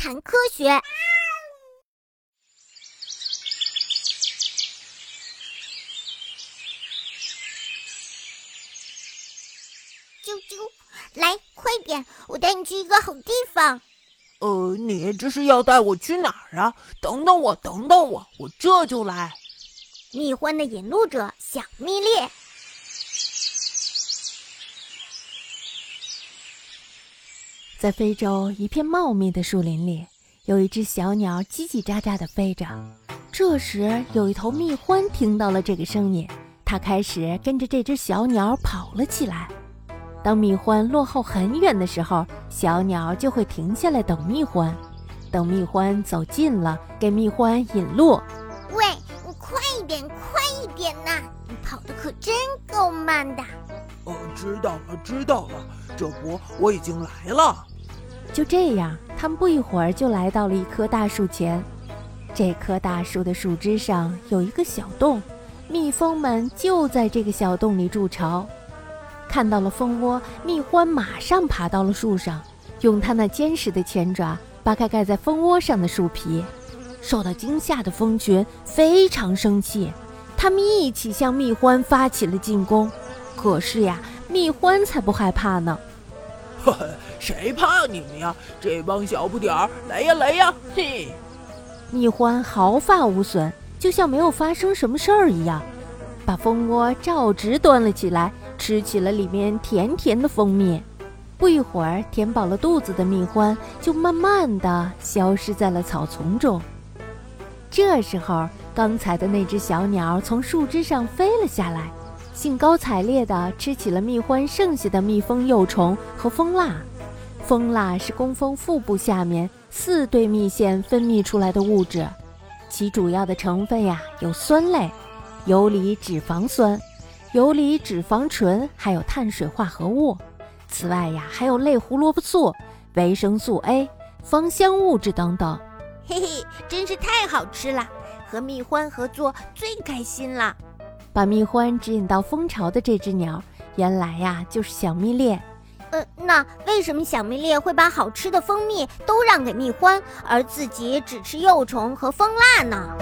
谈科学。啾啾，来快点，我带你去一个好地方。呃，你这是要带我去哪儿啊？等等我，等等我，我这就来。蜜獾的引路者小蜜猎，在非洲一片茂密的树林里，有一只小鸟叽叽喳喳地飞着。这时，有一头蜜獾听到了这个声音，它开始跟着这只小鸟跑了起来。当蜜獾落后很远的时候，小鸟就会停下来等蜜獾。等蜜獾走近了，给蜜獾引路。喂，你快一点，快一点呐！你跑的可真够慢的。哦，知道了，知道了。这不，我已经来了。就这样，他们不一会儿就来到了一棵大树前。这棵大树的树枝上有一个小洞，蜜蜂们就在这个小洞里筑巢。看到了蜂窝，蜜獾马上爬到了树上，用它那坚实的前爪扒开盖在蜂窝上的树皮。受到惊吓的蜂群非常生气，它们一起向蜜獾发起了进攻。可是呀，蜜獾才不害怕呢！呵呵，谁怕你们呀？这帮小不点儿，来呀来呀！嘿，蜜獾毫发无损，就像没有发生什么事儿一样，把蜂窝照直端了起来。吃起了里面甜甜的蜂蜜，不一会儿，填饱了肚子的蜜獾就慢慢的消失在了草丛中。这时候，刚才的那只小鸟从树枝上飞了下来，兴高采烈地吃起了蜜獾剩下的蜜蜂幼虫和蜂蜡。蜂蜡是工蜂腹部下面四对蜜腺分泌出来的物质，其主要的成分呀有酸类，游离脂肪酸。游离脂肪醇，还有碳水化合物。此外呀，还有类胡萝卜素、维生素 A、芳香物质等等。嘿嘿，真是太好吃了！和蜜獾合作最开心了。把蜜獾指引到蜂巢的这只鸟，原来呀就是小蜜猎。呃，那为什么小蜜猎会把好吃的蜂蜜都让给蜜獾，而自己只吃幼虫和蜂蜡呢？